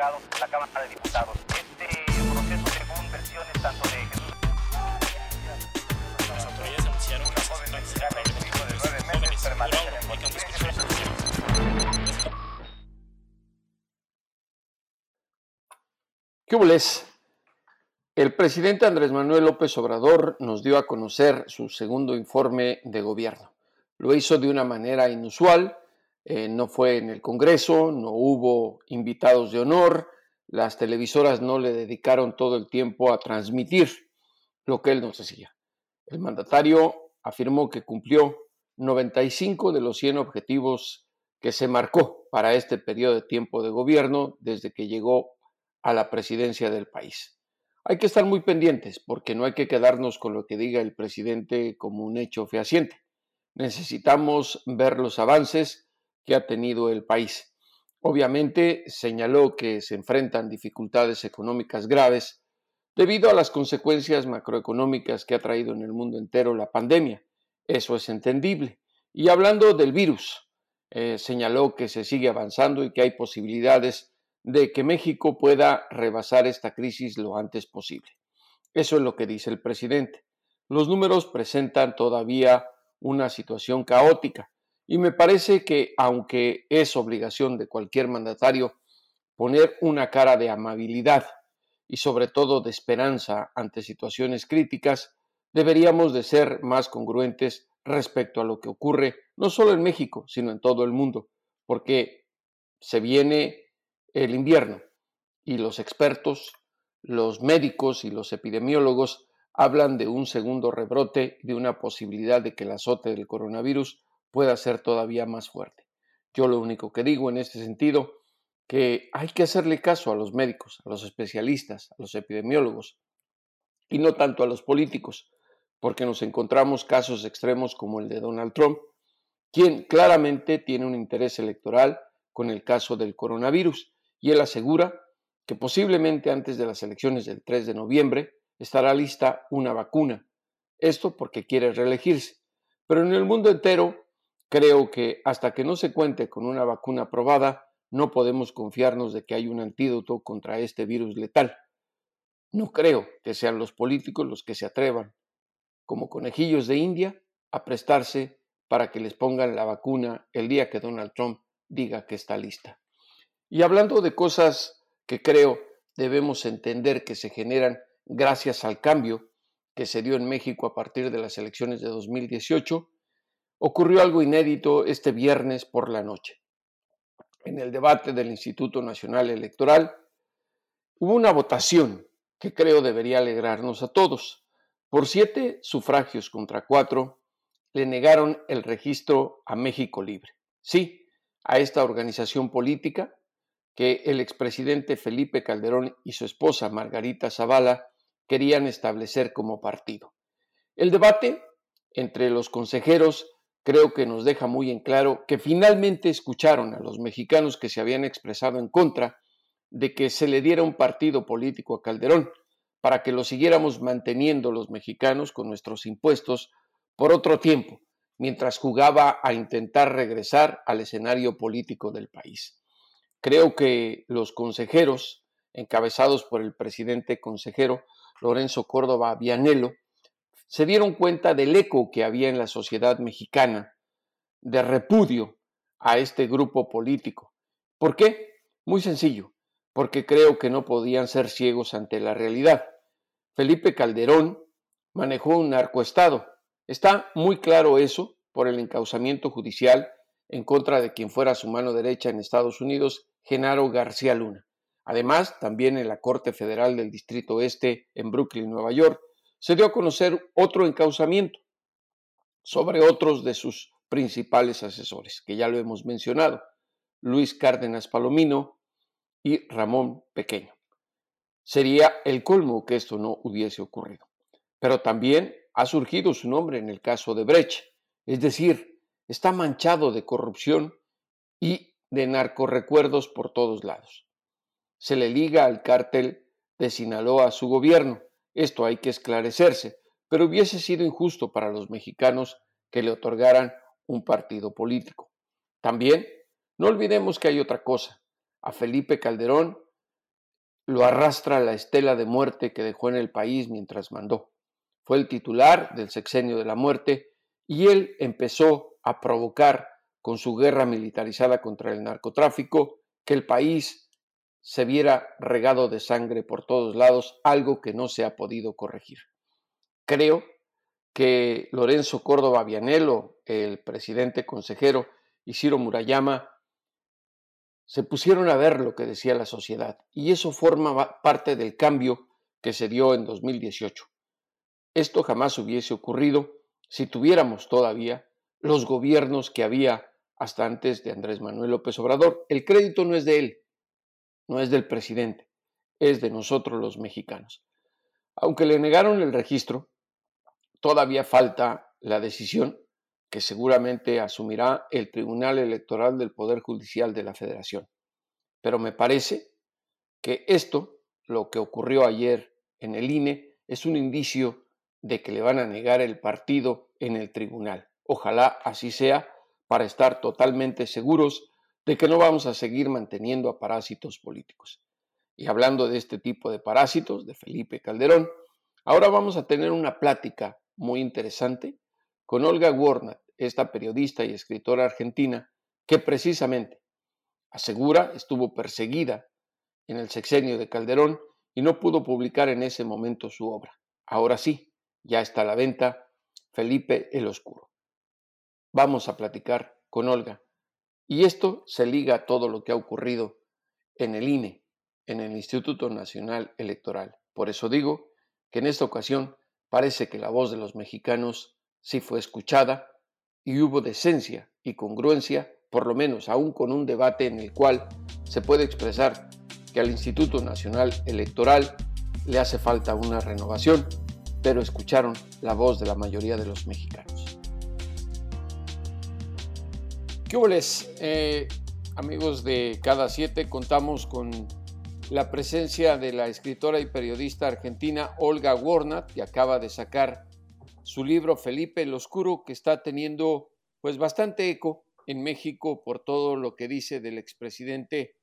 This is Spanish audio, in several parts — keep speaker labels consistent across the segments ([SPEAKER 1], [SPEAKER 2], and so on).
[SPEAKER 1] la Cámara de Diputados. Este proceso, según versiones tanto de Jesús.
[SPEAKER 2] Las autoridades anunciaron que
[SPEAKER 1] y su hijo de nueve meses en.
[SPEAKER 3] ¿Qué hubo, El presidente Andrés Manuel López Obrador nos dio a conocer su segundo informe de gobierno. Lo hizo de una manera inusual, eh, no fue en el Congreso, no hubo invitados de honor, las televisoras no le dedicaron todo el tiempo a transmitir lo que él nos decía. El mandatario afirmó que cumplió 95 de los 100 objetivos que se marcó para este periodo de tiempo de gobierno desde que llegó a la presidencia del país. Hay que estar muy pendientes porque no hay que quedarnos con lo que diga el presidente como un hecho fehaciente. Necesitamos ver los avances que ha tenido el país. Obviamente señaló que se enfrentan dificultades económicas graves debido a las consecuencias macroeconómicas que ha traído en el mundo entero la pandemia. Eso es entendible. Y hablando del virus, eh, señaló que se sigue avanzando y que hay posibilidades de que México pueda rebasar esta crisis lo antes posible. Eso es lo que dice el presidente. Los números presentan todavía una situación caótica y me parece que aunque es obligación de cualquier mandatario poner una cara de amabilidad y sobre todo de esperanza ante situaciones críticas, deberíamos de ser más congruentes respecto a lo que ocurre no solo en México, sino en todo el mundo, porque se viene el invierno y los expertos, los médicos y los epidemiólogos hablan de un segundo rebrote de una posibilidad de que el azote del coronavirus pueda ser todavía más fuerte. Yo lo único que digo en este sentido que hay que hacerle caso a los médicos, a los especialistas, a los epidemiólogos y no tanto a los políticos, porque nos encontramos casos extremos como el de Donald Trump, quien claramente tiene un interés electoral con el caso del coronavirus y él asegura que posiblemente antes de las elecciones del 3 de noviembre estará lista una vacuna. Esto porque quiere reelegirse. Pero en el mundo entero creo que hasta que no se cuente con una vacuna aprobada, no podemos confiarnos de que hay un antídoto contra este virus letal. No creo que sean los políticos los que se atrevan, como conejillos de India, a prestarse para que les pongan la vacuna el día que Donald Trump diga que está lista. Y hablando de cosas que creo debemos entender que se generan gracias al cambio que se dio en México a partir de las elecciones de 2018, ocurrió algo inédito este viernes por la noche. En el debate del Instituto Nacional Electoral hubo una votación que creo debería alegrarnos a todos. Por siete sufragios contra cuatro, le negaron el registro a México Libre. Sí, a esta organización política que el expresidente Felipe Calderón y su esposa Margarita Zavala querían establecer como partido. El debate entre los consejeros creo que nos deja muy en claro que finalmente escucharon a los mexicanos que se habían expresado en contra de que se le diera un partido político a Calderón para que lo siguiéramos manteniendo los mexicanos con nuestros impuestos por otro tiempo, mientras jugaba a intentar regresar al escenario político del país. Creo que los consejeros, encabezados por el presidente consejero Lorenzo Córdoba Vianello, se dieron cuenta del eco que había en la sociedad mexicana de repudio a este grupo político. ¿Por qué? Muy sencillo, porque creo que no podían ser ciegos ante la realidad. Felipe Calderón manejó un narcoestado. Está muy claro eso por el encauzamiento judicial en contra de quien fuera su mano derecha en Estados Unidos Genaro García Luna. Además, también en la Corte Federal del Distrito Este en Brooklyn, Nueva York, se dio a conocer otro encauzamiento sobre otros de sus principales asesores, que ya lo hemos mencionado, Luis Cárdenas Palomino y Ramón Pequeño. Sería el colmo que esto no hubiese ocurrido. Pero también ha surgido su nombre en el caso de Brecht, es decir, está manchado de corrupción y de narcorrecuerdos por todos lados. Se le liga al cártel de Sinaloa a su gobierno. Esto hay que esclarecerse, pero hubiese sido injusto para los mexicanos que le otorgaran un partido político. También, no olvidemos que hay otra cosa. A Felipe Calderón lo arrastra la estela de muerte que dejó en el país mientras mandó. Fue el titular del sexenio de la muerte y él empezó a provocar con su guerra militarizada contra el narcotráfico que el país se viera regado de sangre por todos lados, algo que no se ha podido corregir. Creo que Lorenzo Córdoba Vianello, el presidente consejero, y Ciro Murayama se pusieron a ver lo que decía la sociedad y eso forma parte del cambio que se dio en 2018. Esto jamás hubiese ocurrido si tuviéramos todavía los gobiernos que había hasta antes de Andrés Manuel López Obrador. El crédito no es de él, no es del presidente, es de nosotros los mexicanos. Aunque le negaron el registro, todavía falta la decisión que seguramente asumirá el Tribunal Electoral del Poder Judicial de la Federación. Pero me parece que esto, lo que ocurrió ayer en el INE, es un indicio de que le van a negar el partido en el tribunal. Ojalá así sea para estar totalmente seguros de que no vamos a seguir manteniendo a parásitos políticos. Y hablando de este tipo de parásitos, de Felipe Calderón, ahora vamos a tener una plática muy interesante con Olga Warnat, esta periodista y escritora argentina, que precisamente asegura estuvo perseguida en el sexenio de Calderón y no pudo publicar en ese momento su obra. Ahora sí, ya está a la venta Felipe el Oscuro. Vamos a platicar con Olga. Y esto se liga a todo lo que ha ocurrido en el INE, en el Instituto Nacional Electoral. Por eso digo que en esta ocasión parece que la voz de los mexicanos sí fue escuchada y hubo decencia y congruencia, por lo menos aún con un debate en el cual se puede expresar que al Instituto Nacional Electoral le hace falta una renovación, pero escucharon la voz de la mayoría de los mexicanos. ¿Qué les eh, amigos de Cada Siete? Contamos con la presencia de la escritora y periodista argentina Olga Warnat, que acaba de sacar su libro Felipe el Oscuro, que está teniendo pues bastante eco en México por todo lo que dice del expresidente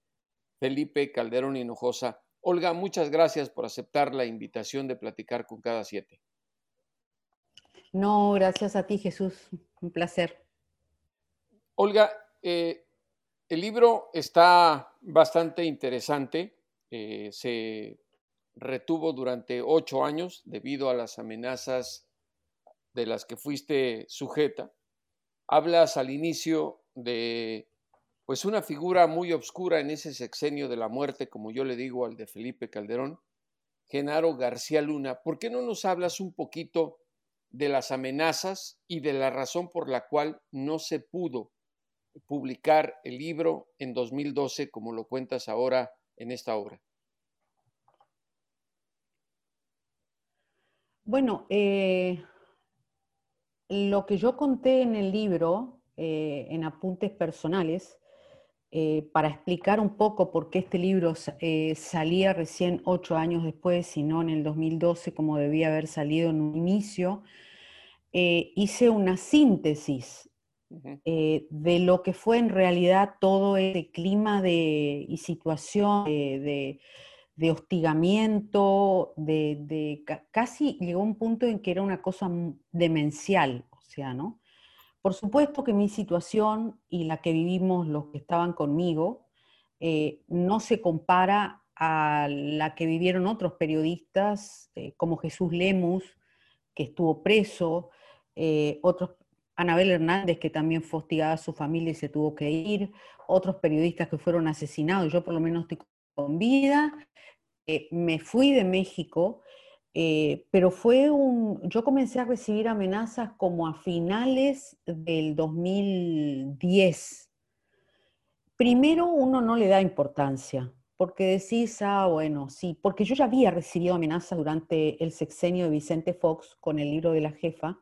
[SPEAKER 3] Felipe Calderón Hinojosa. Olga, muchas gracias por aceptar la invitación de platicar con cada siete.
[SPEAKER 2] No, gracias a ti, Jesús. Un placer.
[SPEAKER 3] Olga, eh, el libro está bastante interesante. Eh, se retuvo durante ocho años debido a las amenazas de las que fuiste sujeta. Hablas al inicio de pues una figura muy obscura en ese sexenio de la muerte, como yo le digo al de Felipe Calderón, Genaro García Luna. ¿Por qué no nos hablas un poquito de las amenazas y de la razón por la cual no se pudo publicar el libro en 2012, como lo cuentas ahora en esta obra?
[SPEAKER 2] Bueno, eh, lo que yo conté en el libro, eh, en apuntes personales, eh, para explicar un poco por qué este libro salía recién ocho años después y no en el 2012 como debía haber salido en un inicio, hice una síntesis eh, de lo que fue en realidad todo ese clima de, y situación de, hostigamiento, de, casi llegó un punto en que era una cosa demencial, o sea, ¿no? Por supuesto que mi situación y la que vivimos los que estaban conmigo eh, no se compara a la que vivieron otros periodistas, eh, como Jesús Lemus, que estuvo preso, otros Anabel Hernández, que también fue hostigada a su familia y se tuvo que ir, otros periodistas que fueron asesinados, yo por lo menos estoy con vida, eh, me fui de México, eh, pero fue un, yo comencé a recibir amenazas como a finales del 2010. Primero uno no le da importancia, porque decís, ah, bueno, sí, porque yo ya había recibido amenazas durante el sexenio de Vicente Fox con el libro de la jefa,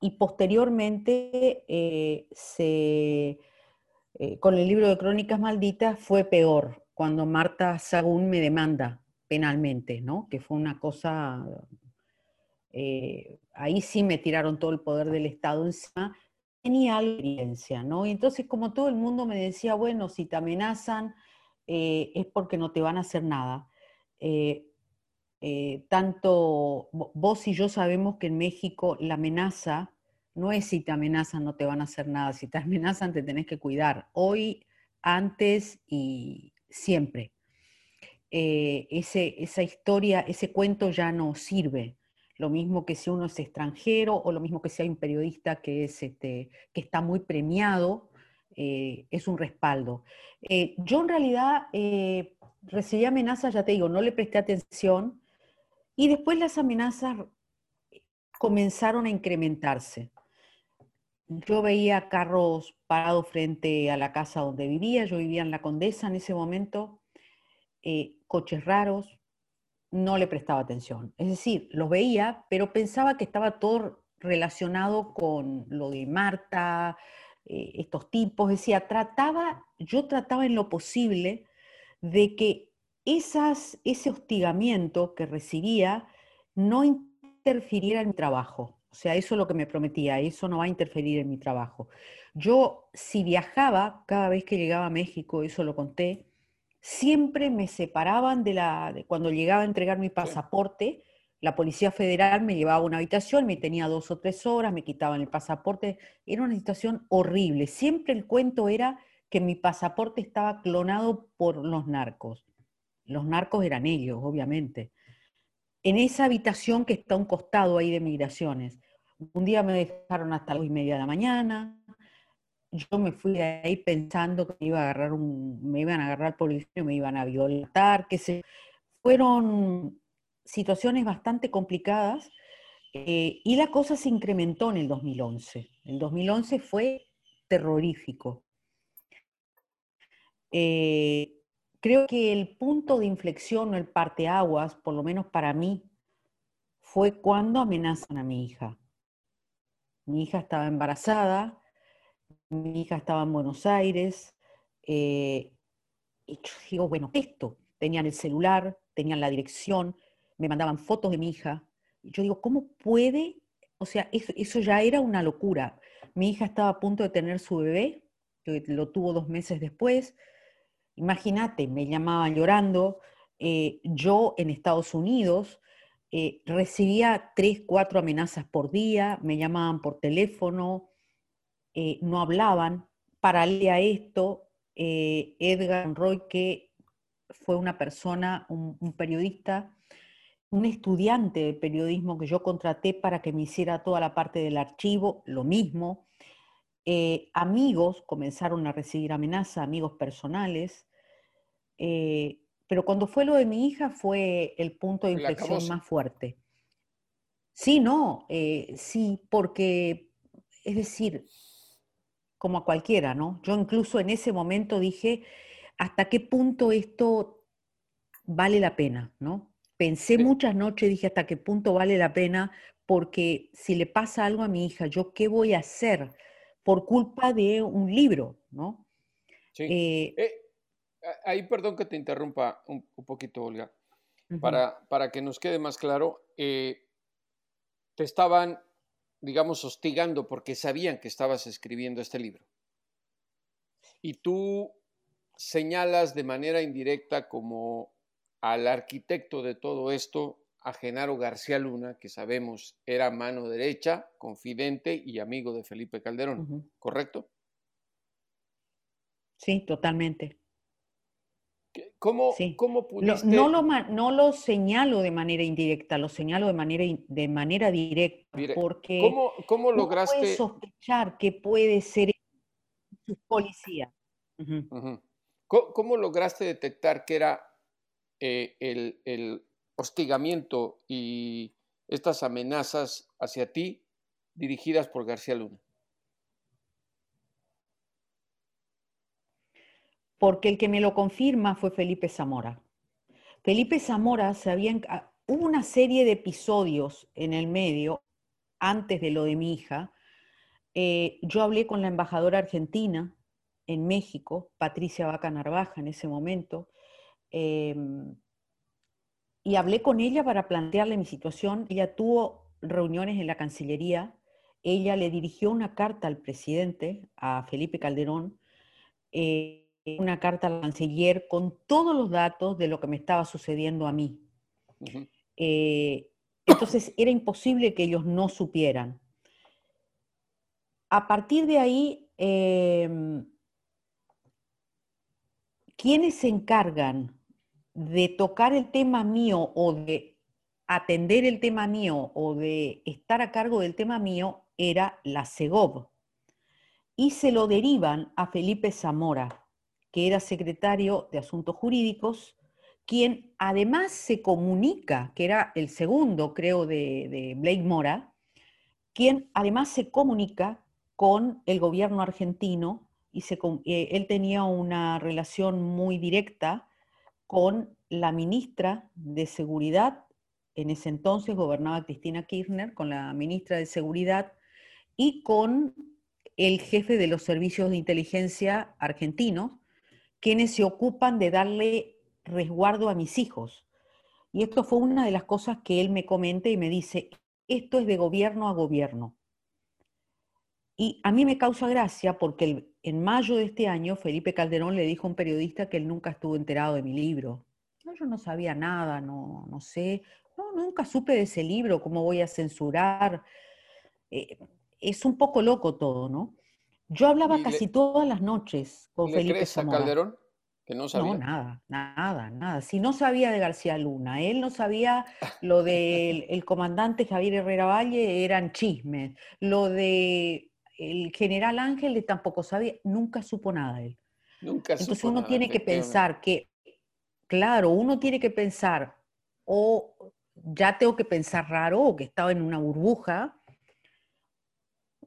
[SPEAKER 2] y posteriormente eh, eh, con el libro de Crónicas Malditas fue peor, cuando Marta Sagún me demanda penalmente. Que fue una cosa, eh, ahí sí me tiraron todo el poder del Estado encima, tenía algo experiencia, ¿no? Y entonces como todo el mundo me decía, bueno, si te amenazan es porque no te van a hacer nada. Eh, tanto vos y yo sabemos que en México la amenaza no es si te amenazan no te van a hacer nada, si te amenazan te tenés que cuidar, hoy, antes y siempre. Eh, ese, esa historia, ese cuento ya no sirve. Lo mismo que si uno es extranjero o lo mismo que si hay un periodista que, es, este, que está muy premiado, eh, es un respaldo. Eh, yo en realidad recibí amenazas, ya te digo, no le presté atención y después las amenazas comenzaron a incrementarse. Yo veía carros parados frente a la casa donde vivía, yo vivía en la Condesa en ese momento, eh, coches raros, no le prestaba atención. Es decir, los veía, pero pensaba que estaba todo relacionado con lo de Marta, eh, estos tipos. Decía, trataba, yo trataba en lo posible de que esas, ese hostigamiento que recibía no interfiriera en mi trabajo. O sea, eso es lo que me prometía, eso no va a interferir en mi trabajo. Yo, si viajaba, cada vez que llegaba a México, eso lo conté, siempre me separaban de la, de cuando llegaba a entregar mi pasaporte, la Policía Federal me llevaba a una habitación, me tenía dos o tres horas, me quitaban el pasaporte, era una situación horrible. Siempre el cuento era que mi pasaporte estaba clonado por los narcos. Los narcos eran ellos, obviamente. En esa habitación que está a un costado ahí de migraciones. Un día me dejaron hasta las y media de la mañana, yo me fui de ahí pensando que me, iba a agarrar un, me iban a agarrar policía, me iban a violentar, que se fueron situaciones bastante complicadas eh, y la cosa se incrementó en el 2011. El 2011 fue terrorífico. Eh, creo que el punto de inflexión o el parteaguas, por lo menos para mí, fue cuando amenazan a mi hija. Mi hija estaba embarazada, mi hija estaba en Buenos Aires, eh, y yo digo, bueno, esto, tenían el celular, tenían la dirección, me mandaban fotos de mi hija, y yo digo, ¿cómo puede? O sea, eso, ya era una locura. Mi hija estaba a punto de tener su bebé, lo tuvo dos meses después. Imagínate, me llamaban llorando. Eh, yo en Estados Unidos eh, recibía tres, cuatro amenazas por día, me llamaban por teléfono, eh, no hablaban. Paralelo a esto, Edgar Roy, que fue una persona, un, periodista, un estudiante de periodismo que yo contraté para que me hiciera toda la parte del archivo, lo mismo. Eh, amigos comenzaron a recibir amenazas, amigos personales. pero cuando fue lo de mi hija fue el punto de inflexión más fuerte. Sí, no, sí, porque, es decir, como a cualquiera, ¿no? Yo incluso en ese momento dije, ¿hasta qué punto esto vale la pena, ¿no? Pensé muchas noches, dije, ¿hasta qué punto vale la pena? Porque si le pasa algo a mi hija, ¿yo qué voy a hacer por culpa de un libro, ¿no?
[SPEAKER 3] Sí. Eh, eh, ahí, perdón que te interrumpa un, poquito, Olga, para, para, que nos quede más claro, eh, te estaban digamos, hostigando porque sabían que estabas escribiendo este libro. Y tú señalas de manera indirecta como al arquitecto de todo esto, a Genaro García Luna, que sabemos era mano derecha, confidente y amigo de Felipe Calderón, ¿correcto?
[SPEAKER 2] Sí, totalmente.
[SPEAKER 3] ¿Cómo, ¿cómo pudiste...?
[SPEAKER 2] No, lo, no lo señalo de manera indirecta, lo señalo de manera, de manera directa, porque
[SPEAKER 3] ¿cómo, cómo lograste...?
[SPEAKER 2] puedes sospechar que puede ser policía.
[SPEAKER 3] ¿Cómo, lograste detectar que era eh, el, el hostigamiento y estas amenazas hacia ti dirigidas por García Luna?
[SPEAKER 2] porque el que me lo confirma fue Felipe Zamora. Felipe Zamora se ah, hubo una serie de episodios en el medio, antes de lo de mi hija. Eh, yo hablé con la embajadora argentina en México, Patricia Vaca Narvaja en ese momento, em, y hablé con ella para plantearle mi situación. Ella tuvo reuniones en la Cancillería, ella le dirigió una carta al presidente, a Felipe Calderón, eh, una carta al canciller con todos los datos de lo que me estaba sucediendo a mí. Eh, entonces era imposible que ellos no supieran. A partir de ahí, em, quienes se encargan de tocar el tema mío o de atender el tema mío o de estar a cargo del tema mío era la SEGOV. Y se lo derivan a Felipe Zamora, que era secretario de Asuntos Jurídicos, quien además se comunica, que era el segundo, creo, de, Blake Mora, quien además se comunica con el gobierno argentino y eh, él tenía una relación muy directa con la ministra de Seguridad, en ese entonces gobernaba Cristina Kirchner, con la ministra de Seguridad y con el jefe de los servicios de inteligencia argentinos, quienes se ocupan de darle resguardo a mis hijos. Y esto fue una de las cosas que él me comenta y me dice, esto es de gobierno a gobierno. Y a mí me causa gracia porque en mayo de este año Felipe Calderón le dijo a un periodista que él nunca estuvo enterado de mi libro. yo no sabía nada, no, no sé, no, nunca supe de ese libro, cómo voy a censurar. Eh, es un poco loco todo, ¿no? Yo hablaba casi todas las noches con Felipe
[SPEAKER 3] crees a Calderón? Que no sabía.
[SPEAKER 2] No, nada, nada, nada. Si no sabía de García Luna, él no sabía lo del comandante Javier Herrera Valle, eran chismes. Lo de el general Ángel tampoco sabía, nunca supo nada él.
[SPEAKER 3] Nunca
[SPEAKER 2] Entonces uno tiene que pensar que, claro, uno tiene que pensar, o ya tengo que pensar raro, o que estaba en una burbuja,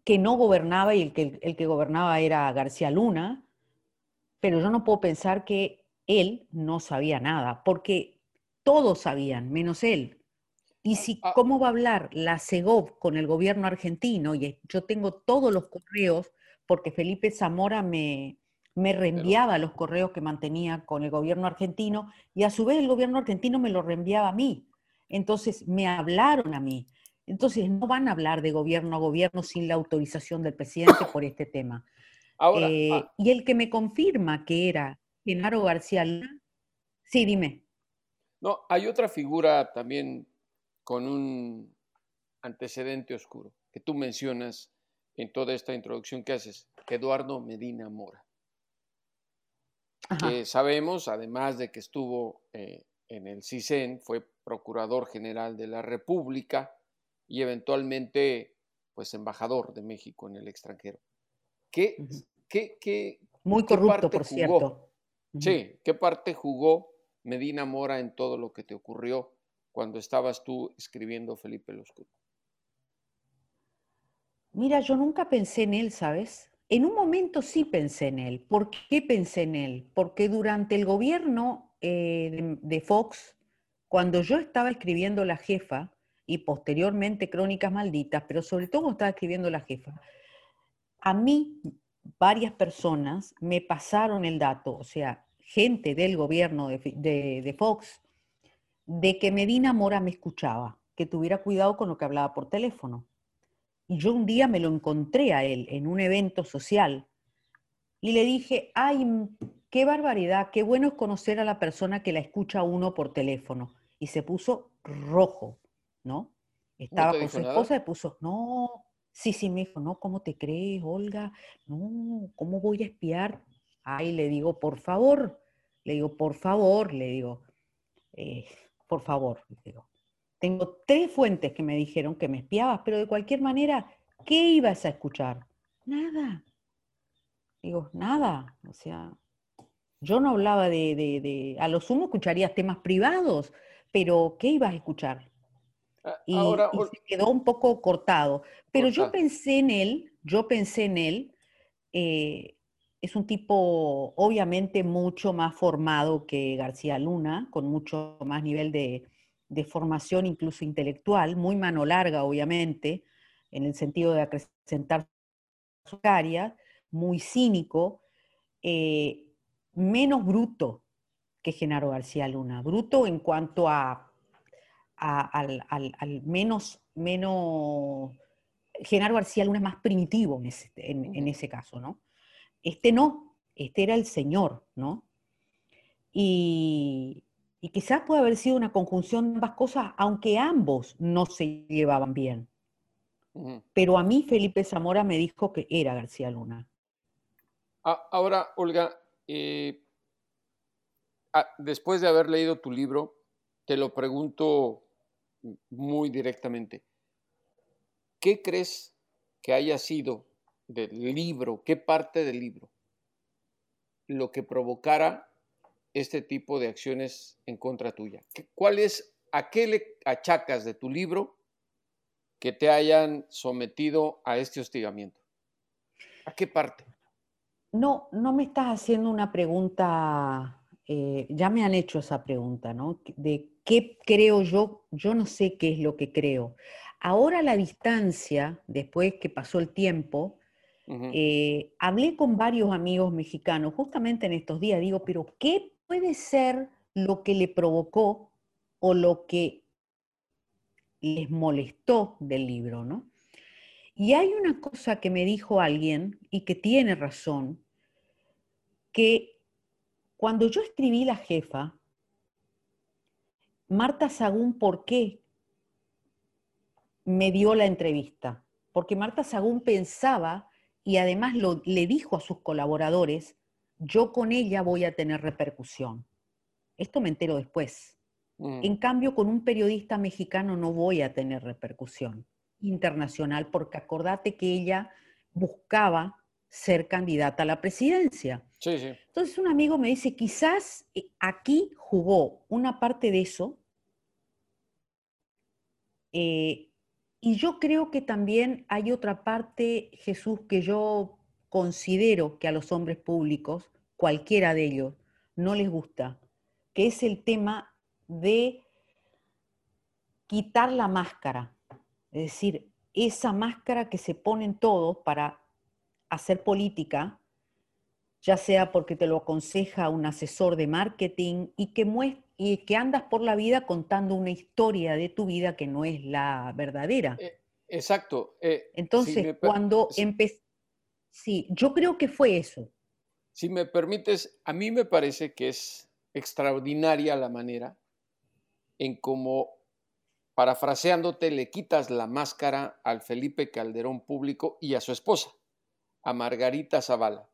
[SPEAKER 2] que no gobernaba y el que, el que gobernaba era García Luna, pero yo no puedo pensar que él no sabía nada, porque todos sabían, menos él. Y si, ah. ¿cómo va a hablar la CEGOV con el gobierno argentino? Y yo tengo todos los correos, porque Felipe Zamora me, me reenviaba los correos que mantenía con el gobierno argentino, y a su vez el gobierno argentino me lo reenviaba a mí. Entonces me hablaron a mí. Entonces, no van a hablar de gobierno a gobierno sin la autorización del presidente por este tema. Eh, ah. Y el que me confirma que era Genaro García Luna, sí, dime.
[SPEAKER 3] No, hay otra figura también con un antecedente oscuro que tú mencionas en toda esta introducción que haces, Eduardo Medina Mora. Que sabemos, además de que estuvo eh, en el CISEN, fue Procurador General de la República, y eventualmente pues embajador de México en el extranjero. ¿Qué, qué, qué
[SPEAKER 2] Muy corrupto, por cierto.
[SPEAKER 3] Sí, ¿qué parte jugó Medina Mora en todo lo que te ocurrió cuando estabas tú escribiendo Felipe el
[SPEAKER 2] Mira, yo nunca pensé en él, ¿sabes? En un momento sí pensé en él. ¿Por qué pensé en él? Porque durante el gobierno eh, de Fox, cuando yo estaba escribiendo La Jefa, y posteriormente Crónicas Malditas, pero sobre todo estaba escribiendo la jefa, a mí varias personas me pasaron el dato, o sea, gente del gobierno de, Fox, de que Medina Mora me escuchaba, que tuviera cuidado con lo que hablaba por teléfono. Y yo un día me lo encontré a él en un evento social y le dije, ay, qué barbaridad, qué bueno es conocer a la persona que la escucha uno por teléfono. Y se puso rojo. ¿no? Estaba con su esposa y puso, no, sí, sí, me dijo, no, ¿cómo te crees, Olga? No, ¿cómo voy a espiar? Ay, le digo, por favor, le digo, por favor, le digo, eh, por favor, digo. Tengo tres fuentes que me dijeron que me espiabas, pero de cualquier manera, ¿qué ibas a escuchar? Nada. Digo, nada. O sea, yo no hablaba de, de, de, a lo sumo escucharías temas privados, pero ¿qué ibas a escuchar? Ah, y, se quedó un poco cortado. Pero yo pensé en él, yo pensé en él, eh, es un tipo obviamente mucho más formado que García Luna, con mucho más nivel de, formación incluso intelectual, muy mano larga obviamente, en el sentido de acrecentar su área, muy cínico, eh, menos bruto que Genaro García Luna, bruto en cuanto a al, menos, menos, Genaro García Luna es más primitivo en ese, en, ese caso, ¿no? Este no, este era el Señor, ¿no? Y, y quizás puede haber sido una conjunción de ambas cosas, aunque ambos no se llevaban bien. Pero a mí Felipe Zamora me dijo que era García Luna.
[SPEAKER 3] Ah, ahora, Olga, eh, ah, después de haber leído tu libro, te lo pregunto muy directamente. ¿Qué crees que haya sido del libro, qué parte del libro, lo que provocara este tipo de acciones en contra tuya? ¿Cuál es, a qué le achacas de tu libro que te hayan sometido a este hostigamiento? ¿A qué parte?
[SPEAKER 2] No, no me estás haciendo una pregunta, eh, ya me han hecho esa pregunta, ¿no? De qué creo yo, yo no sé qué es lo que creo. Ahora la distancia, después que pasó el tiempo, eh, hablé con varios amigos mexicanos justamente en estos días, digo, pero ¿qué puede ser lo que le provocó o lo que les molestó del libro, ¿no? Y hay una cosa que me dijo alguien y que tiene razón, que cuando yo escribí La jefa, Marta Sagún, ¿por qué me dio la entrevista? Porque Marta Sagún pensaba y además le dijo a sus colaboradores, yo con ella voy a tener repercusión. Esto me entero después. Mm. En cambio, con un periodista mexicano no voy a tener repercusión internacional porque acordate que ella buscaba ser candidata a la presidencia. Entonces un amigo me dice, quizás eh, aquí jugó una parte de eso eh, y yo creo que también hay otra parte, Jesús, que yo considero que a los hombres públicos, cualquiera de ellos, no les gusta, que es el tema de quitar la máscara. Es decir, esa máscara que se ponen todos para hacer política, ya sea porque te lo aconseja un asesor de marketing y que, y que andas por la vida contando una historia de tu vida que no es la verdadera. Eh,
[SPEAKER 3] exacto. Eh,
[SPEAKER 2] Entonces, cuando empecé, sí, yo creo que fue eso.
[SPEAKER 3] Si me permites, a mí me parece que es extraordinaria la manera en cómo, parafraseándote, le quitas la máscara al Felipe Calderón público y a su esposa, a Margarita Zavala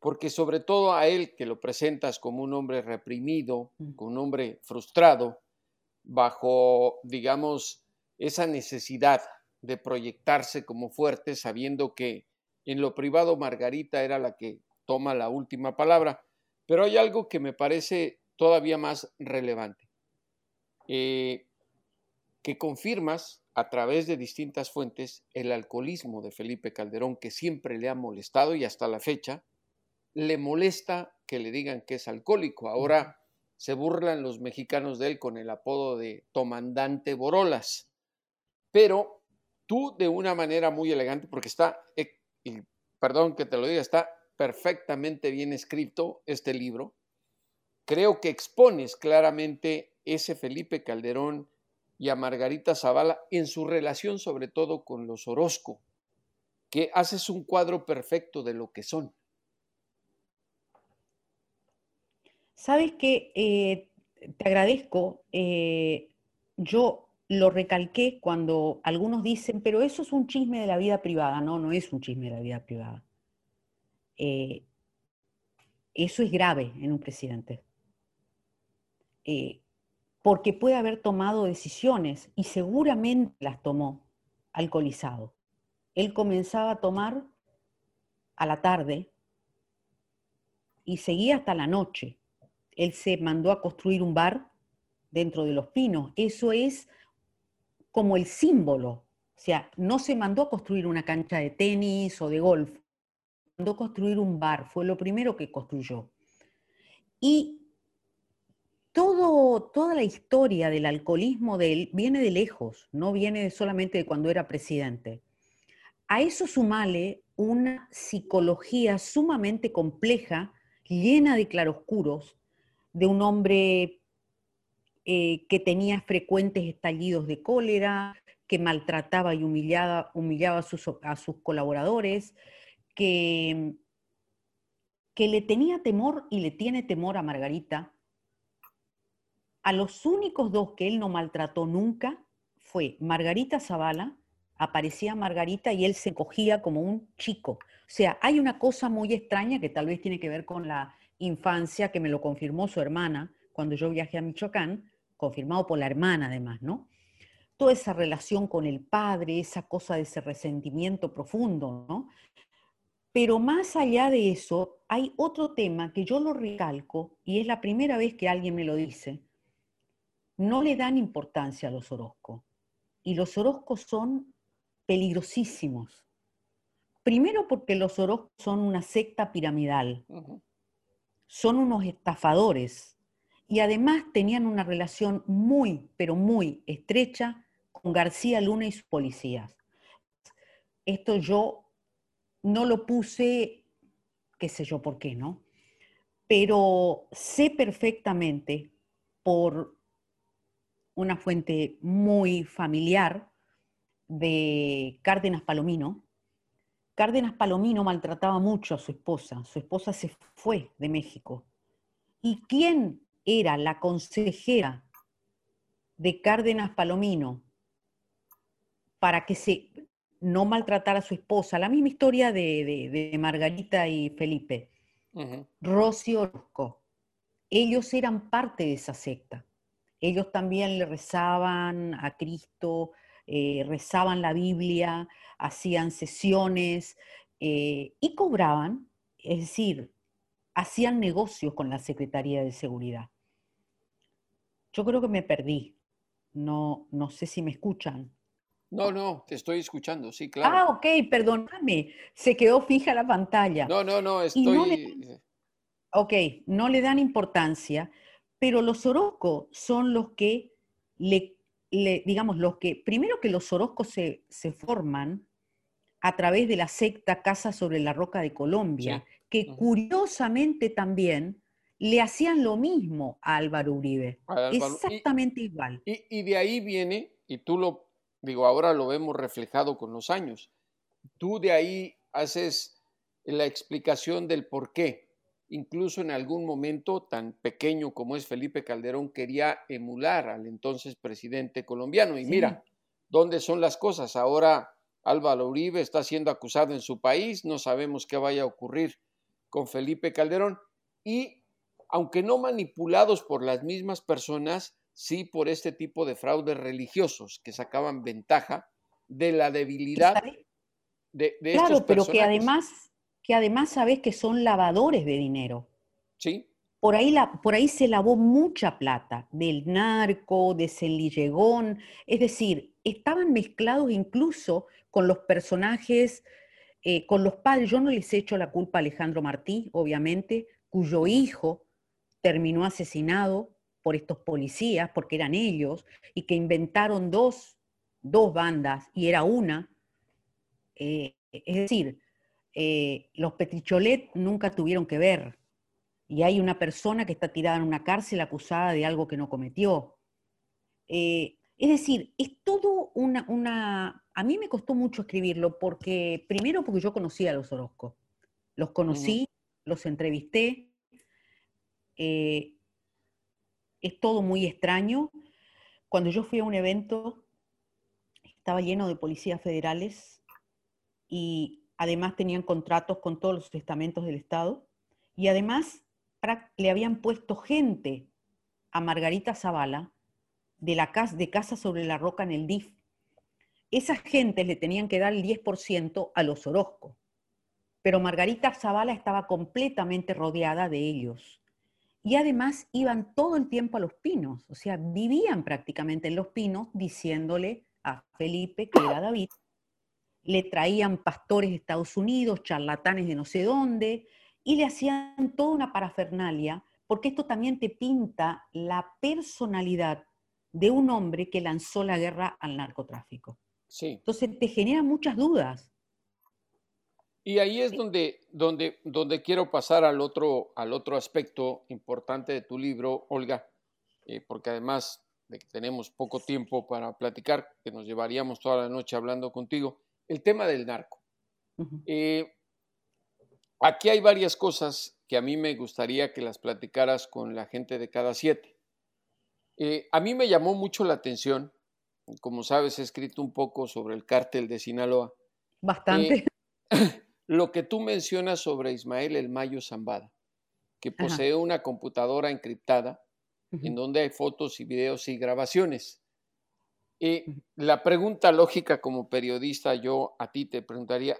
[SPEAKER 3] porque sobre todo a él que lo presentas como un hombre reprimido, mm. como un hombre frustrado, bajo, digamos, esa necesidad de proyectarse como fuerte, sabiendo que en lo privado Margarita era la que toma la última palabra. Pero hay algo que me parece todavía más relevante, eh, que confirmas a través de distintas fuentes el alcoholismo de Felipe Calderón, que siempre le ha molestado y hasta la fecha, le molesta que le digan que es alcohólico. Ahora se burlan los mexicanos de él con el apodo de Tomandante Borolas. Pero tú de una manera muy elegante, porque está, y perdón que te lo diga, está perfectamente bien escrito este libro, creo que expones claramente ese Felipe Calderón y a Margarita Zavala en su relación sobre todo con los Orozco, que haces un cuadro perfecto de lo que son.
[SPEAKER 2] Sabes que eh, te agradezco. Eh, yo lo recalqué cuando algunos dicen, pero eso es un chisme de la vida privada. No, no es un chisme de la vida privada. Eh, eso es grave en un presidente. porque puede haber tomado decisiones y seguramente las tomó alcoholizado. Él comenzaba a tomar a la tarde y seguía hasta la noche él se mandó a construir un bar dentro de los pinos. Eso es como el símbolo. O sea, no se mandó a construir una cancha de tenis o de golf, mandó a construir un bar, fue lo primero que construyó. Y toda la historia del alcoholismo de él viene de lejos, no viene solamente de cuando era presidente. A eso sumale una psicología sumamente compleja, llena de claroscuros, de un hombre eh, que tenía frecuentes estallidos de cólera, que maltrataba y humillaba, humillaba a, sus, colaboradores, que, que le tenía temor y le tiene temor a Margarita, a los únicos dos que él no maltrató nunca fue Margarita Zavala, aparecía Margarita y él se cogía como un chico. O sea, hay una cosa muy extraña que tal vez tiene que ver con la infancia, que me lo confirmó su hermana cuando yo viajé a Michoacán, confirmado por la hermana además, ¿no? Toda esa relación con el padre, esa cosa de ese resentimiento profundo, ¿no? Pero más allá de eso, hay otro tema que yo lo recalco y es la primera vez que alguien me lo dice. No le dan importancia a los Orozco. Y los Orozcos son peligrosísimos. Primero porque los Orozcos son una secta piramidal. Son unos estafadores. Y además tenían una relación muy, pero muy estrecha con García Luna y sus policías. Esto yo no lo puse, qué sé yo por qué, ¿no? Pero sé perfectamente por una fuente muy familiar de Cárdenas Palomino. Cárdenas Palomino maltrataba mucho a su esposa. Su esposa se fue de México. ¿Y quién era la consejera de Cárdenas Palomino para que se no maltratar a su esposa. La misma historia de, Margarita y Felipe. Rosy Orozco. Ellos eran parte de esa secta. Ellos también le rezaban a Cristo, eh, rezaban la Biblia, hacían sesiones eh, y cobraban, es decir, hacían negocios con la Secretaría de Seguridad. Yo creo que me perdí. No, no sé si me escuchan.
[SPEAKER 3] No, no, te estoy escuchando, sí, claro.
[SPEAKER 2] Ah, ok, perdóname, se quedó fija la pantalla.
[SPEAKER 3] No, no, no, estoy...
[SPEAKER 2] ok, no le dan importancia, pero los Orozco son los que le, digamos, los que, primero que los Orozcos se, se, forman a través de la secta Casa sobre la Roca de Colombia, que curiosamente también le hacían lo mismo a Álvaro Uribe, exactamente igual.
[SPEAKER 3] Y, y de ahí viene, y tú lo Digo, ahora lo vemos reflejado con los años. Tú de ahí haces la explicación del por qué. Incluso en algún momento tan pequeño como es Felipe Calderón quería emular al entonces presidente colombiano. Y mira, ¿dónde son las cosas? Ahora Álvaro Uribe está siendo acusado en su país, no sabemos qué vaya a ocurrir con Felipe Calderón. Y aunque no manipulados por las mismas personas, sí por este tipo de fraudes religiosos que sacaban ventaja de la debilidad de, de
[SPEAKER 2] claro, pero que además, que además sabes que son lavadores de dinero.
[SPEAKER 3] Sí.
[SPEAKER 2] Por ahí, la, por ahí se lavó mucha plata del narco, de Celillegón, es decir, estaban mezclados incluso con los personajes, eh, con los padres. Yo no les echo la culpa a Alejandro Martí, obviamente, cuyo hijo terminó asesinado por estos policías, porque eran ellos, y que inventaron dos, dos bandas y era una. Eh, es decir, eh, los Petricholet nunca tuvieron que ver. Y hay una persona que está tirada en una cárcel acusada de algo que no cometió. Eh, es decir, es todo una, una... A mí me costó mucho escribirlo porque, primero porque yo conocía a los Orozco. Los conocí, los entrevisté es todo muy extraño. Cuando yo fui a un evento, estaba lleno de policías federales y además tenían contratos con todos los estamentos del Estado y además le habían puesto gente a Margarita Zavala de, la casa, de Casa sobre la Roca en el DIF. Esas gentes le tenían que dar el 10% a los Orozco, pero Margarita Zavala estaba completamente rodeada de ellos y además iban todo el tiempo a los pinos, o sea, vivían prácticamente en los pinos diciéndole a Felipe que era David, le traían pastores de Estados Unidos, charlatanes de no sé dónde, y le hacían toda una parafernalia, porque esto también te pinta la personalidad de un hombre que lanzó la guerra al narcotráfico.
[SPEAKER 3] Sí.
[SPEAKER 2] Entonces te genera muchas dudas.
[SPEAKER 3] Y ahí es donde, donde, donde quiero pasar al otro, al otro aspecto importante de tu libro, Olga, eh, porque además de que tenemos poco tiempo para platicar, que nos llevaríamos toda la noche hablando contigo, el tema del narco. Eh, aquí hay varias cosas que a mí me gustaría que las platicaras con la gente de cada siete. Eh, a mí me llamó mucho la atención, como sabes, he escrito un poco sobre el cártel de Sinaloa.
[SPEAKER 2] Bastante.
[SPEAKER 3] Eh, lo que tú mencionas sobre Ismael El Mayo Zambada, que posee una computadora encriptada en donde hay fotos y videos y grabaciones. Y la pregunta lógica como periodista, yo a ti te preguntaría,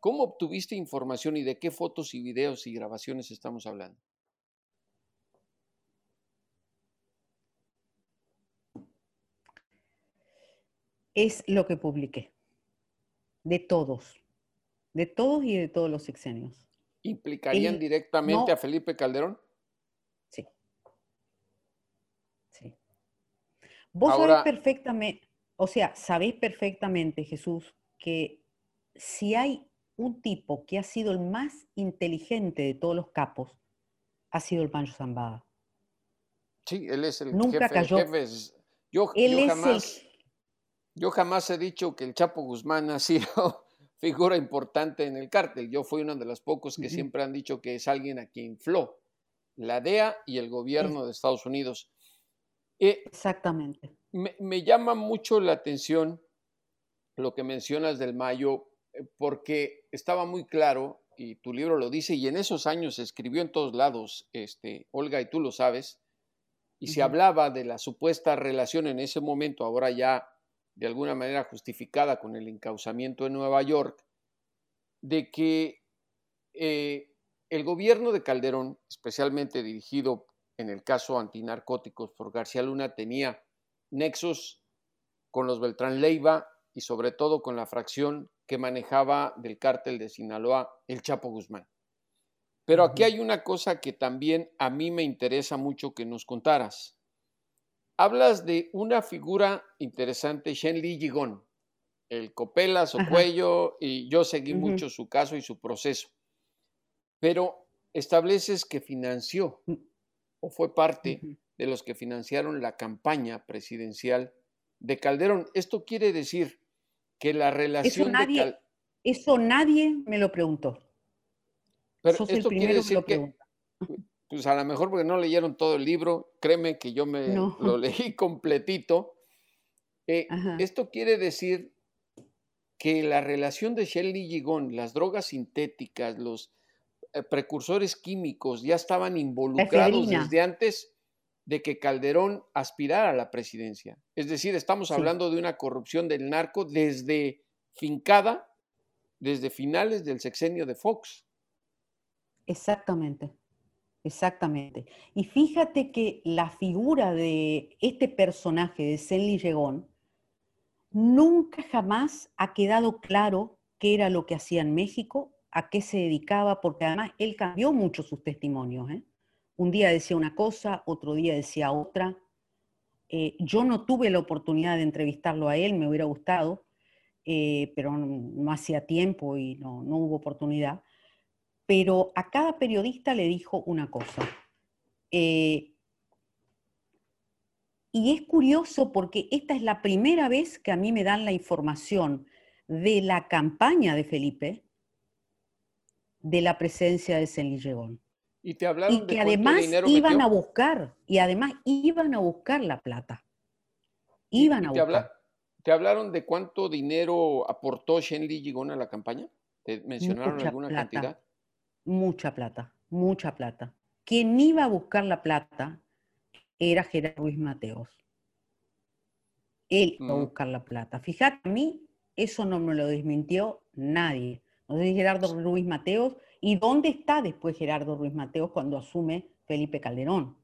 [SPEAKER 3] ¿cómo obtuviste información y de qué fotos y videos y grabaciones estamos hablando?
[SPEAKER 2] Es lo que publiqué, de todos, de todos y de todos los sexenios.
[SPEAKER 3] ¿Implicarían directamente a Felipe Calderón?
[SPEAKER 2] Sí. Sí. Vos sabés perfectamente, o sea, sabéis perfectamente, Jesús, que si hay un tipo que ha sido el más inteligente de todos los capos, ha sido el Pancho Zambada.
[SPEAKER 3] Sí, él es el
[SPEAKER 2] Nunca cayó.
[SPEAKER 3] Yo, yo jamás, yo jamás he dicho que el Chapo Guzmán ha sido figura importante en el cártel. Yo fui uno de los pocos que siempre han dicho que es alguien a quien infló la DEA y el gobierno de Estados Unidos.
[SPEAKER 2] Eh, Exactamente.
[SPEAKER 3] Me, llama mucho la atención lo que mencionas del Mayo, eh, porque estaba muy claro, y tu libro lo dice, y en esos años se escribió en todos lados, este, Olga, y tú lo sabes, y se hablaba de la supuesta relación en ese momento, ahora ya de alguna manera justificada con el encauzamiento en Nueva York, de que eh, el gobierno de Calderón, especialmente dirigido en el caso antinarcóticos por García Luna, tenía nexos con los Beltrán Leiva y sobre todo con la fracción que manejaba del cártel de Sinaloa, el Chapo Guzmán. Pero aquí hay una cosa que también a mí me interesa mucho que nos contaras hablas de una figura interesante, Shen Li Yigon, el Copela, su cuello, y yo seguí mucho su caso y su proceso. Pero estableces que financió mm. O fue parte de los que financiaron la campaña presidencial de Calderón. Esto quiere decir que la relación
[SPEAKER 2] eso nadie, Eso nadie me lo preguntó.
[SPEAKER 3] Pero esto quiere decir que, pues a lo mejor porque no leyeron todo el libro, créeme que yo me lo leí completito. Eh, esto quiere decir que la relación de Shelley Gigón, las drogas sintéticas, los precursores químicos ya estaban involucrados desde antes de que Calderón aspirara a la presidencia. Es decir, estamos hablando de una corrupción del narco desde fincada, desde finales del sexenio de Fox.
[SPEAKER 2] Exactamente. Exactamente. Y fíjate que la figura de este personaje de Senli Llegón nunca jamás ha quedado claro qué era lo que hacía en México, a qué se dedicaba, porque además él cambió mucho sus testimonios. ¿eh? Un día decía una cosa, otro día decía otra. Eh, yo no tuve la oportunidad de entrevistarlo a él, me hubiera gustado, eh, pero no, hacía tiempo y no, no hubo oportunidad pero a cada periodista le dijo una cosa. Y es curioso porque esta es la primera vez que a mí me dan la información de la campaña de Felipe de la presencia de Senillegón.
[SPEAKER 3] Y te hablaron y
[SPEAKER 2] que además iban a buscar, y además iban a buscar la plata. Iban a buscar.
[SPEAKER 3] ¿Te hablaron de cuánto dinero aportó Shenli Gigón a la campaña? ¿Te mencionaron alguna cantidad?
[SPEAKER 2] mucha plata, mucha plata. Quien iba a buscar la plata era Gerardo Ruiz Mateos. Él iba a mm. buscar la plata. Fíjate, a mí eso no me lo desmintió nadie. No sé Gerardo Ruiz Mateos. ¿Y dónde está después Gerardo Ruiz Mateos cuando asume Felipe Calderón?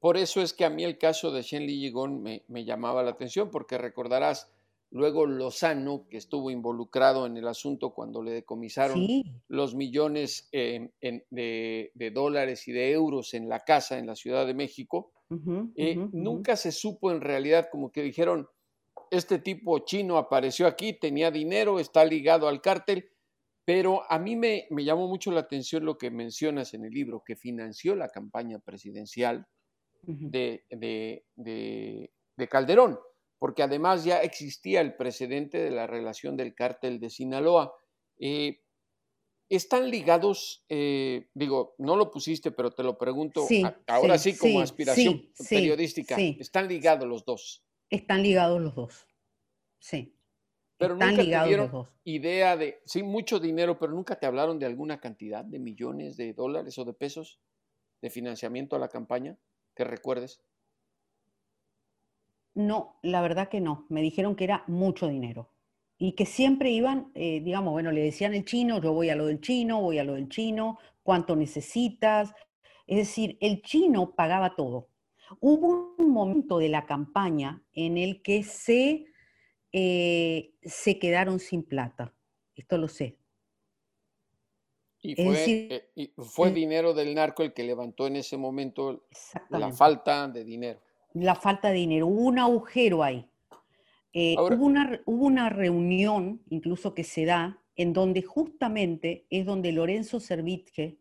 [SPEAKER 3] Por eso es que a mí el caso de Shenli Yigón me, me llamaba la atención, porque recordarás, Luego Lozano, que estuvo involucrado en el asunto cuando le decomisaron los millones de, dólares y de euros en la casa en la Ciudad de México, eh, nunca se supo en realidad como que dijeron, este tipo chino apareció aquí, tenía dinero, está ligado al cártel, pero a mí me, llamó mucho la atención lo que mencionas en el libro, que financió la campaña presidencial de, de Calderón porque además ya existía el precedente de la relación del cártel de Sinaloa. Eh, ¿Están ligados, eh, digo, no lo pusiste, pero te lo pregunto
[SPEAKER 2] Sí,
[SPEAKER 3] ahora sí,
[SPEAKER 2] sí,
[SPEAKER 3] como
[SPEAKER 2] sí,
[SPEAKER 3] aspiración periodística, están ligados los dos,
[SPEAKER 2] Están ligados los dos. Sí.
[SPEAKER 3] pero
[SPEAKER 2] Están
[SPEAKER 3] nunca
[SPEAKER 2] ligados los dos.
[SPEAKER 3] idea de, sí, mucho dinero, pero nunca te hablaron de alguna cantidad de millones de dólares o de pesos de financiamiento a la campaña, que recuerdes.
[SPEAKER 2] No, la verdad que no. Me dijeron que era mucho dinero. Y que siempre iban, eh, digamos, bueno, le decían el chino, yo voy a lo del chino, voy a lo del chino, cuánto necesitas. Es decir, el chino pagaba todo. Hubo un momento de la campaña en el que se, eh, se quedaron sin plata. Esto lo sé.
[SPEAKER 3] Y fue,
[SPEAKER 2] decir,
[SPEAKER 3] eh, y fue
[SPEAKER 2] eh,
[SPEAKER 3] dinero del narco el que levantó en ese momento la falta de dinero.
[SPEAKER 2] la falta de dinero. Hubo un agujero ahí. Eh,
[SPEAKER 3] Ahora-
[SPEAKER 2] hubo, una, hubo una reunión, incluso que se da, en donde justamente es donde Lorenzo Servitje,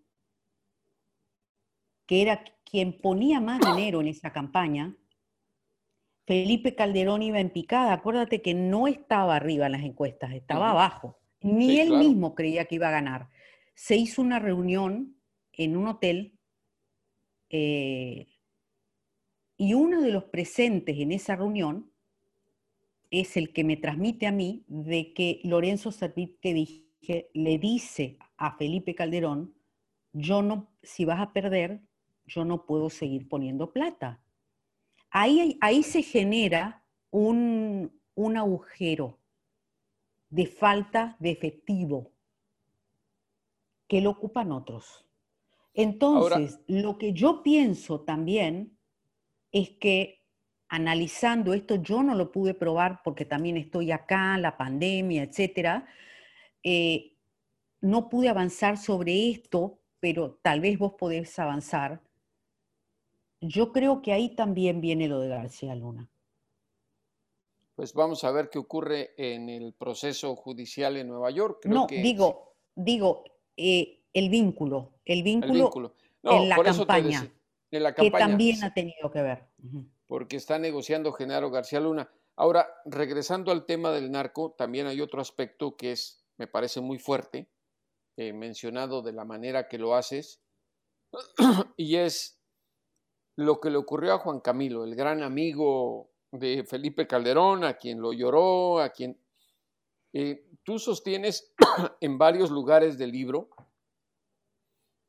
[SPEAKER 2] que era quien ponía más dinero en esa campaña, Felipe Calderón iba en picada. Acuérdate que no estaba arriba en las encuestas, estaba abajo. Ni
[SPEAKER 3] Sí,
[SPEAKER 2] él
[SPEAKER 3] claro.
[SPEAKER 2] mismo creía que iba a ganar. Se hizo una reunión en un hotel eh, y uno de los presentes en esa reunión es el que me transmite a mí de que Lorenzo Servit que dije, le dice a Felipe Calderón, yo no, si vas a perder, yo no puedo seguir poniendo plata. Ahí, ahí se genera un, un agujero de falta de efectivo que lo ocupan otros. Entonces, lo que yo pienso también es que analizando esto, yo no lo pude probar porque también estoy acá, la pandemia, etcétera. eh, no pude avanzar sobre esto, pero tal vez vos podés avanzar. Yo creo que ahí también viene lo de García Luna.
[SPEAKER 3] Pues vamos a ver qué ocurre en el proceso judicial en Nueva York. Creo
[SPEAKER 2] no,
[SPEAKER 3] que
[SPEAKER 2] digo, digo, eh, el vínculo, el
[SPEAKER 3] el
[SPEAKER 2] vínculo.
[SPEAKER 3] No,
[SPEAKER 2] en la campaña,
[SPEAKER 3] en la
[SPEAKER 2] que también
[SPEAKER 3] sí,
[SPEAKER 2] ha tenido que ver.
[SPEAKER 3] Porque está negociando Genaro García Luna. Ahora, regresando al tema del narco, también hay otro aspecto que es, me parece muy fuerte, eh, mencionado de la manera que lo haces, y es lo que le ocurrió a Juan Camilo, el gran amigo de Felipe Calderón, a quien lo lloró, a quien... eh, tú sostienes en varios lugares del libro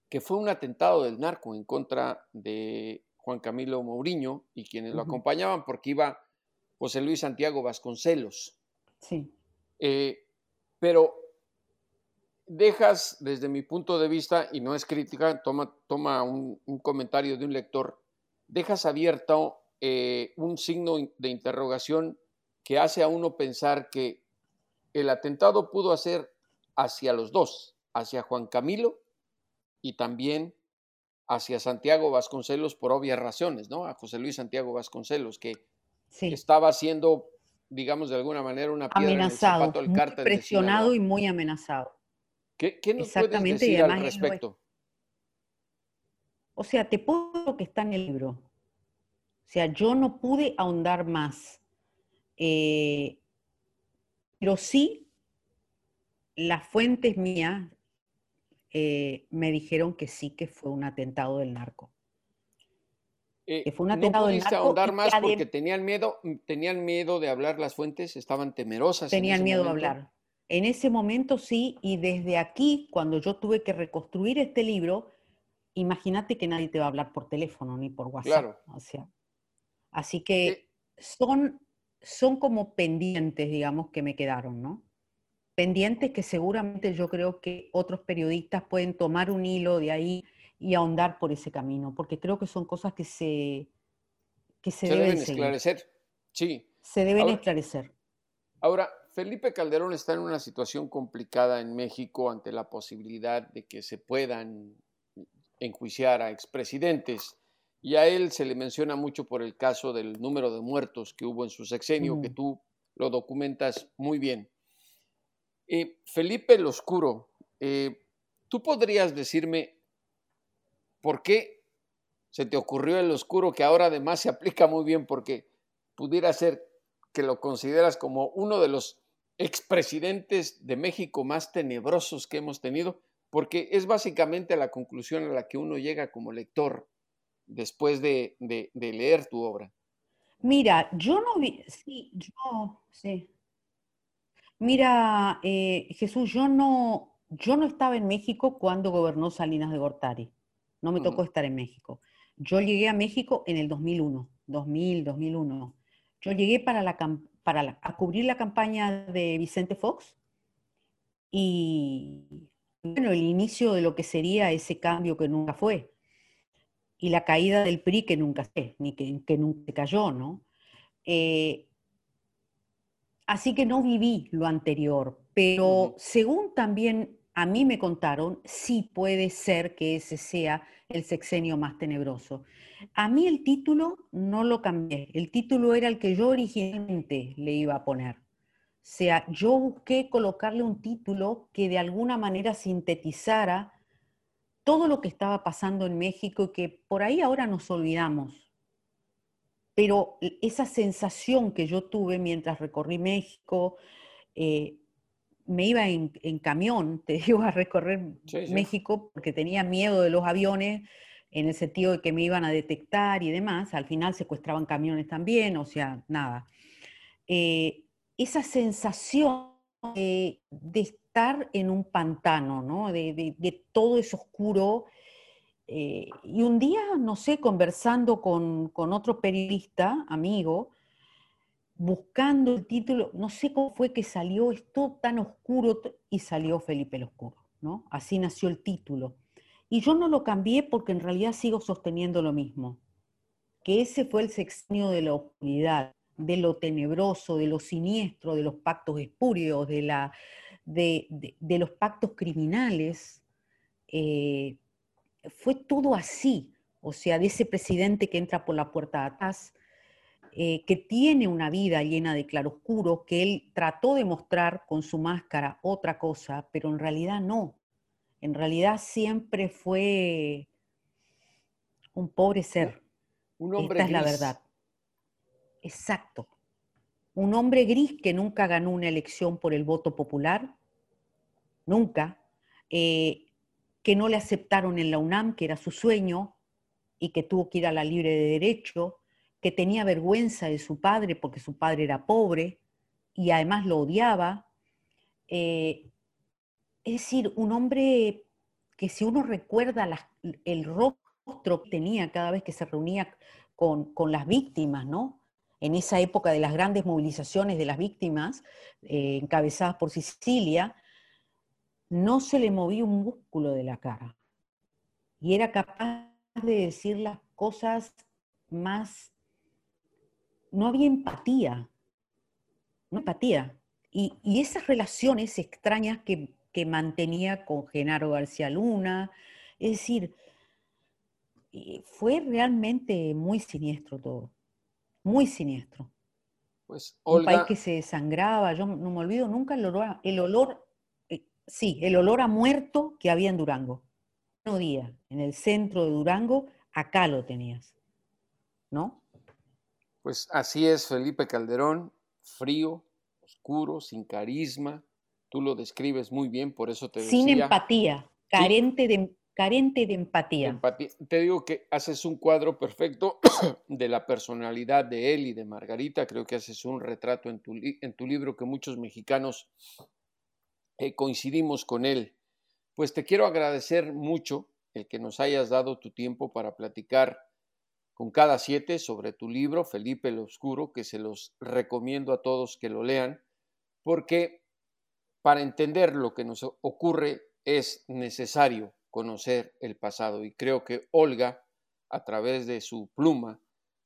[SPEAKER 3] que fue un atentado del narco en contra de Juan Camilo Mourinho y quienes lo acompañaban porque iba José Luis Santiago Vasconcelos.
[SPEAKER 2] Sí,
[SPEAKER 3] Eh, pero dejas, desde mi punto de vista, y no es crítica, toma, toma un, un comentario de un lector, dejas abierto eh, un signo de interrogación que hace a uno pensar que el atentado pudo hacer hacia los dos, hacia Juan Camilo y también hacia Santiago Vasconcelos por obvias razones, ¿no? A José Luis Santiago Vasconcelos, que
[SPEAKER 2] sí.
[SPEAKER 3] estaba siendo, digamos, de alguna manera una piedra en el
[SPEAKER 2] Amenazado,
[SPEAKER 3] zapato del
[SPEAKER 2] muy
[SPEAKER 3] cártel
[SPEAKER 2] presionado y muy amenazado.
[SPEAKER 3] ¿Qué, qué nos puedes decir al respecto?
[SPEAKER 2] O sea, te puedo lo que está en el libro. O sea, yo no pude ahondar más. Eh, pero sí, las fuentes mías eh, me dijeron que sí que fue un atentado del narco.
[SPEAKER 3] Eh,
[SPEAKER 2] que fue un
[SPEAKER 3] ¿No
[SPEAKER 2] atentado del
[SPEAKER 3] pudiste
[SPEAKER 2] narco
[SPEAKER 3] ahondar más porque tenían miedo, tenían miedo de hablar las fuentes, estaban temerosas en
[SPEAKER 2] Tenían miedo a hablar. En ese momento sí, y desde aquí, cuando yo tuve que reconstruir este libro, imagínate que nadie te va a hablar por teléfono ni por WhatsApp.
[SPEAKER 3] Claro.
[SPEAKER 2] O sea, así que son, son como pendientes, digamos, que me quedaron, ¿no? Pendientes que seguramente yo creo que otros periodistas pueden tomar un hilo de ahí y ahondar por ese camino, porque creo que son cosas que se, que se,
[SPEAKER 3] se
[SPEAKER 2] deben,
[SPEAKER 3] esclarecer. Sí.
[SPEAKER 2] se deben
[SPEAKER 3] Ahora-
[SPEAKER 2] esclarecer.
[SPEAKER 3] Ahora, Felipe Calderón está en una situación complicada en México ante la posibilidad de que se puedan enjuiciar a expresidentes. Y a él se le menciona mucho por el caso del número de muertos que hubo en su sexenio, que
[SPEAKER 2] Mm.
[SPEAKER 3] tú lo documentas muy bien. Eh, Felipe el Oscuro, eh, ¿tú podrías decirme por qué se te ocurrió el Oscuro, que ahora además se aplica muy bien porque pudiera ser que lo consideras como uno de los expresidentes de México más tenebrosos que hemos tenido? Porque es básicamente la conclusión a la que uno llega como lector después de, leer tu obra.
[SPEAKER 2] Mira, yo no vi, sí, yo, sí. Mira, eh, Jesús, yo no, yo no estaba en México cuando gobernó Salinas de Gortari. No me tocó estar en México. Yo llegué a México en el 2001, 2000, 2001. Yo llegué para, la, para a cubrir la campaña de Vicente Fox y bueno, el inicio de lo que sería ese cambio que nunca fue. Y la caída del PRI que nunca sé, ni que, nunca cayó, ¿no? Eh, así que no viví lo anterior, pero según también a mí me contaron, sí puede ser que ese sea el sexenio más tenebroso. A mí el título no lo cambié, el título era el que yo originalmente le iba a poner sea, yo busqué colocarle un título que de alguna manera sintetizara todo lo que estaba pasando en México y que por ahí ahora nos olvidamos. Pero esa sensación que yo tuve mientras recorrí México, eh, me iba en, camión, te digo, a recorrer México porque tenía miedo de los aviones en el sentido de que me iban a detectar y demás. Al final secuestraban camiones también, o sea, nada. Eh, esa sensación de, estar en un pantano, ¿no? de, todo es oscuro. Eh, y un día, no sé, conversando con, otro periodista, amigo, buscando el título, no sé cómo fue que salió esto tan oscuro y salió Felipe el Oscuro, ¿no? Así nació el título. Y yo no lo cambié porque en realidad sigo sosteniendo lo mismo, que ese fue el sexenio de la oscuridad, de lo tenebroso, de lo siniestro, de los pactos espurios, de, la, de, los pactos criminales, eh, fue todo así. O sea, de ese presidente que entra por la puerta de atrás, eh, que tiene una vida llena de claroscuros, que él trató de mostrar con su máscara otra cosa, pero en realidad no. En realidad siempre fue un pobre ser. Un hombre Esta es la verdad. Exacto. Un hombre gris que nunca ganó una elección por el voto popular, nunca, eh, que no le aceptaron en la UNAM, que era su sueño, y que tuvo que ir a la libre de derecho, que tenía vergüenza de su padre porque su padre era pobre y además lo odiaba. Eh, es decir, un hombre que si uno recuerda el rostro que tenía cada vez que se reunía con, con las víctimas, ¿no? En esa época de las grandes movilizaciones de las víctimas, eh, encabezadas por Sicilia, no se le movía un músculo de la cara. Y era capaz de decir las cosas más... No había empatía, no empatía. Y, esas relaciones extrañas que, que mantenía con Genaro García Luna, es decir, eh, fue realmente muy siniestro todo muy siniestro. Pues, Un país que se sangraba, yo no me olvido nunca el olor, el olor eh, sí, el olor a muerto que había en Durango. Un día, en el centro de Durango, acá lo tenías, ¿no?
[SPEAKER 3] Pues así es, Felipe Calderón, frío, oscuro, sin carisma. Tú lo describes muy bien, por eso te
[SPEAKER 2] decía. Sin empatía, carente de carente de empatía.
[SPEAKER 3] Te digo que haces un cuadro perfecto de la personalidad de él y de Margarita. Creo que haces un retrato en tu, libro que muchos mexicanos eh, coincidimos con él. Pues te quiero agradecer mucho el que nos hayas dado tu tiempo para platicar con cada siete sobre tu libro, Felipe el Oscuro, que se los recomiendo a todos que lo lean, porque para entender lo que nos ocurre es necesario conocer el pasado. Y creo que Olga, a través de su pluma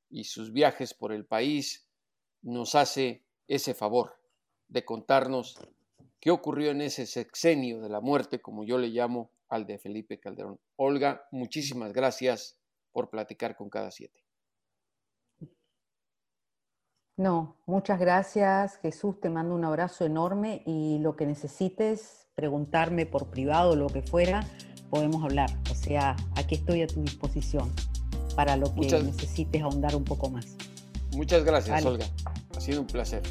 [SPEAKER 3] y sus viajes por el país, nos hace ese favor de contarnos qué ocurrió en ese sexenio de la muerte, como yo le llamo al de Felipe Calderón. Olga, muchísimas gracias por platicar con cada siete.
[SPEAKER 2] No, muchas gracias Jesús, te mando un abrazo enorme y lo que necesites, preguntarme por privado, lo que fuera, podemos hablar. O sea, aquí estoy a tu disposición para lo que necesites ahondar un poco más.
[SPEAKER 3] Muchas gracias, Olga. Ha sido un placer.